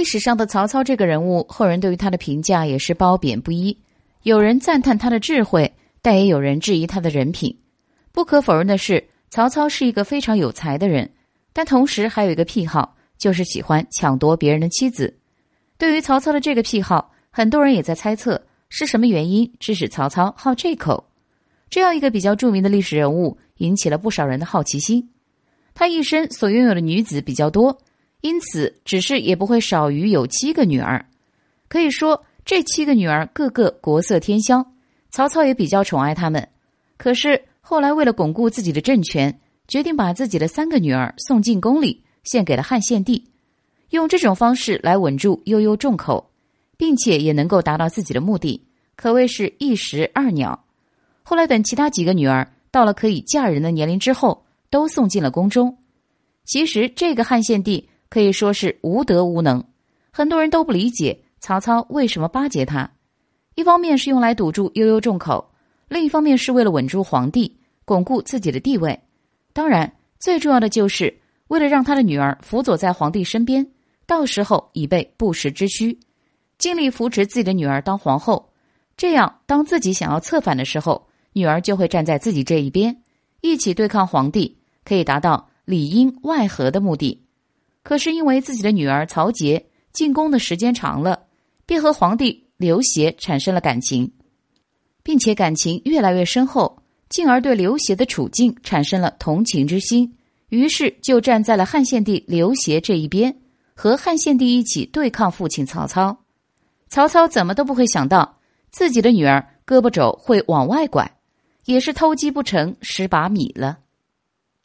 历史上的曹操这个人物，后人对于他的评价也是褒贬不一，有人赞叹他的智慧，但也有人质疑他的人品。不可否认的是，曹操是一个非常有才的人，但同时还有一个癖好，就是喜欢抢夺别人的妻子。对于曹操的这个癖好，很多人也在猜测是什么原因致使曹操好这口。这样一个比较著名的历史人物，引起了不少人的好奇心。他一生所拥有的女子比较多，因此只是也不会少于有七个女儿。可以说，这七个女儿个个国色天香，曹操也比较宠爱她们。可是后来为了巩固自己的政权，决定把自己的三个女儿送进宫里，献给了汉献帝，用这种方式来稳住悠悠众口，并且也能够达到自己的目的，可谓是一石二鸟。后来，等其他几个女儿到了可以嫁人的年龄之后，都送进了宫中。其实，这个汉献帝可以说是无德无能，很多人都不理解曹操为什么巴结他。一方面是用来堵住悠悠众口，另一方面是为了稳住皇帝，巩固自己的地位。当然，最重要的就是为了让他的女儿辅佐在皇帝身边，到时候以备不时之需，尽力扶持自己的女儿当皇后。这样，当自己想要策反的时候，女儿就会站在自己这一边，一起对抗皇帝，可以达到里应外合的目的。可是因为自己的女儿曹节进宫的时间长了，便和皇帝刘协产生了感情，并且感情越来越深厚，进而对刘协的处境产生了同情之心，于是就站在了汉献帝刘协这一边，和汉献帝一起对抗父亲曹操。曹操怎么都不会想到自己的女儿胳膊肘会往外拐。也是偷鸡不成蚀把米了。